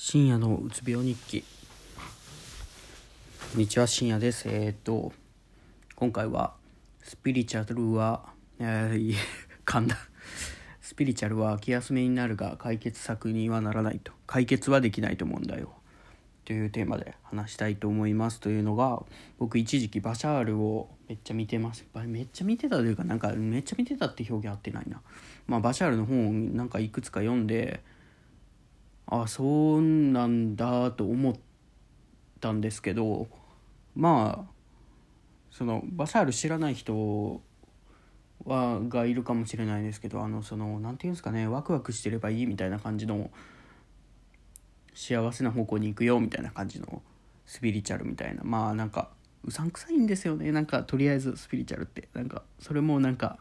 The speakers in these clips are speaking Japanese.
深夜のうつ病日記。こんにちは深夜です。えー、っと今回はスピリチュアルはえー、噛んだ。スピリチュアルは気休めになるが解決策にはならないと。解決はできないと思うんだよというテーマで話したいと思いますというのが僕一時期バシャールをめっちゃ見てます。めっちゃ見てたというかなんかめっちゃ見てたって表現合ってないな。まあバシャールの本をなんかいくつか読んであそうなんだと思ったんですけどまあそのバシャール知らない人はがいるかもしれないですけどあのその何て言うんですかねワクワクしてればいいみたいな感じの幸せな方向に行くよみたいな感じのスピリチュアルみたいな。まあなんかうさんくさいんですよね。なんかとりあえずスピリチュアルって。なんかそれもなんか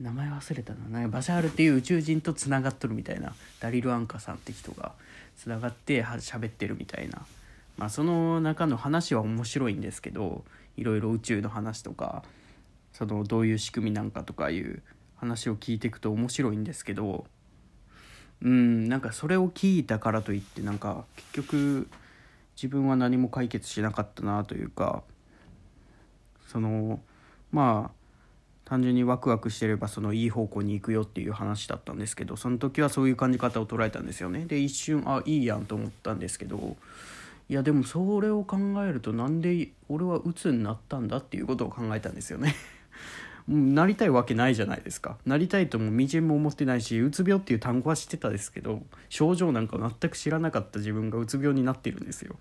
名前忘れたな。バシャールっていう宇宙人とつながっとるみたいな。ダリル・アンカさんって人がつながって喋ってるみたいな。まあその中の話は面白いんですけどいろいろ宇宙の話とかそのどういう仕組みなんかとかいう話を聞いていくと面白いんですけどうんなんかそれを聞いたからといってなんか結局自分は何も解決しなかったなというかそのまあ単純にワクワクしてればそのいい方向に行くよっていう話だったんですけどその時はそういう感じ方を捉えたんですよね。で一瞬あいいやんと思ったんですけどいやでもそれを考えるとなんで俺は鬱になったんだっていうことを考えたんですよね。なりたいわけないじゃないですか。なりたいともみじんも思ってないしうつ病っていう単語は知ってたですけど症状なんか全く知らなかった自分がうつ病になってるんですよ。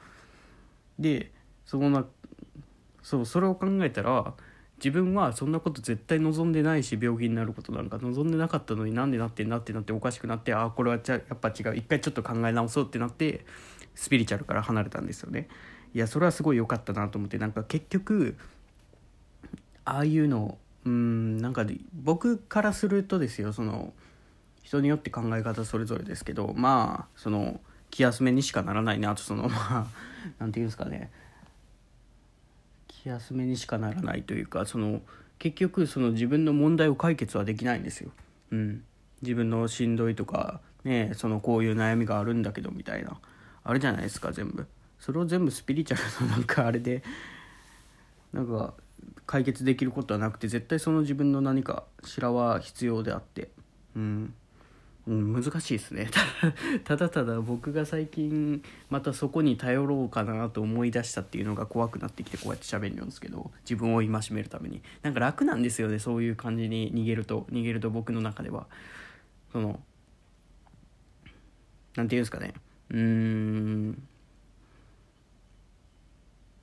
でそのなそうそれを考えたら自分はそんなこと絶対望んでないし病気になることなんか望んでなかったのになんでなってんなってなっておかしくなってああこれはやっぱ違う。一回ちょっと考え直そうってなってスピリチュアルから離れたんですよね。いやそれはすごい良かったなと思ってなんか結局ああいうのうんなんか僕からするとですよその人によって考え方それぞれですけどまあその気休めにしかならないなとそのまあ何て言うんですかね。気休めにしかならないというかその結局その自分の問題を解決はできないんですよ。うん、自分のしんどいとかねそのこういう悩みがあるんだけどみたいなあるじゃないですか全部。それを全部スピリチュアルの なんかあれでなんか解決できることはなくて絶対その自分の何かしらは必要であってうんうん、難しいですね。ただただ僕が最近またそこに頼ろうかなと思い出したっていうのが怖くなってきてこうやって喋るんですけど自分を戒めるために。なんか楽なんですよねそういう感じに逃げると逃げると僕の中では。その何て言うんですかね。うーん。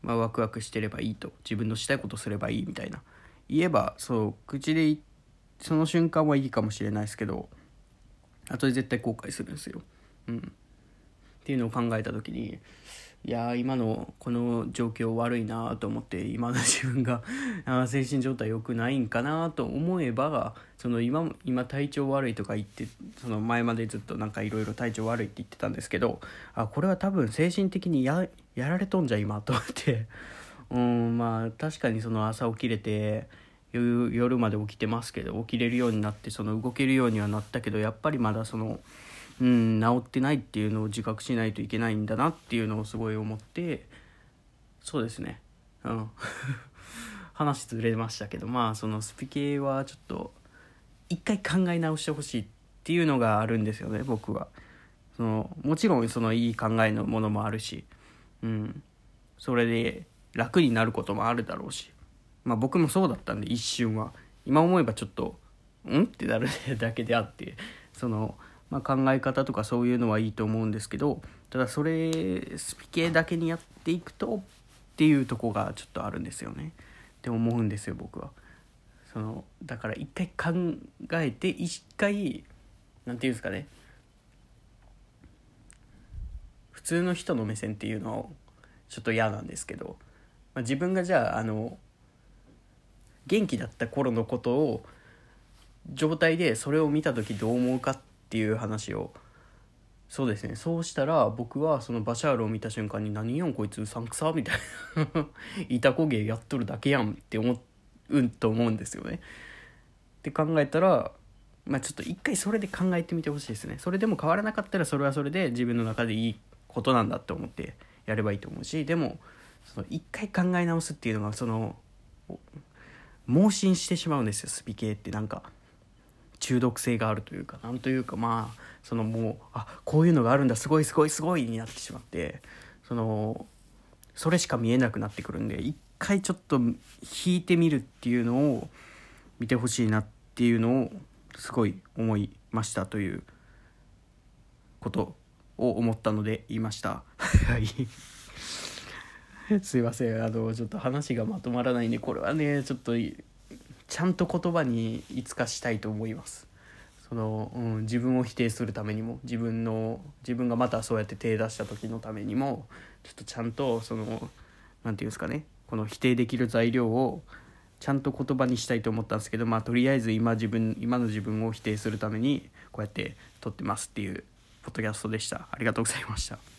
まあワクワクしてればいいと。自分のしたいことすればいいみたいな。言えばそう口でその瞬間はいいかもしれないですけど後で絶対後悔するんですよ。うん、っていうのを考えた時にいや今のこの状況悪いなと思って今の自分が精神状態良くないんかなと思えばその今今体調悪いとか言ってその前までずっとなんかいろいろ体調悪いって言ってたんですけどあこれは多分精神的にややられとんじゃ今と思ってうんまあ確かにその朝起きれて夜まで起きてますけど起きれるようになってその動けるようにはなったけどやっぱりまだその、うん、治ってないっていうのを自覚しないといけないんだなっていうのをすごい思ってそうですね。うん。話ずれましたけどまあそのスピ系はちょっと一回考え直してほしいっていうのがあるんですよね僕は。そのもちろんそのいい考えのものもあるし、うん、それで楽になることもあるだろうし。まあ僕もそうだったんで一瞬は。今思えばちょっとん？ってなる だけであってその、まあ、考え方とかそういうのはいいと思うんですけどただそれスピ系だけにやっていくとっていうとこがちょっとあるんですよね。って思うんですよ僕は。そのだから一回考えて一回なんていうんですかね。普通の人の目線っていうのをちょっと嫌なんですけど、まあ、自分がじゃああの元気だった頃のことを状態でそれを見た時どう思うかっていう話を。そうですね。そうしたら僕はそのバシャールを見た瞬間に「何やんこいつうさんくさ」みたいな「いたこ芸やっとるだけやん」って思うと思うんですよね。って考えたらまあちょっと一回それで考えてみてほしいですねそれでも変わらなかったらそれはそれで自分の中でいいことなんだって思ってやればいいと思うしでもその一回考え直すっていうのがその盲信してしまうんですよスピ系って。なんか中毒性があるというか。なんというかまあそのもうあこういうのがあるんだすごいすごいすごいになってしまって。そのそれしか見えなくなってくるんで一回ちょっと引いてみるっていうのを見てほしいなっていうのをすごい思いましたということを思ったので言いました。はい。すいません。あのちょっと話がまとまらないんでこれはねちょっとちゃんと言葉にいつかしたいと思います。その、うん、自分を否定するためにも自分の自分がまたそうやって手出した時のためにもちょっとちゃんとその何て言うんですかねこの否定できる材料をちゃんと言葉にしたいと思ったんですけどまあとりあえず今自分今の自分を否定するためにこうやって撮ってますっていうポッドキャストでした。ありがとうございました。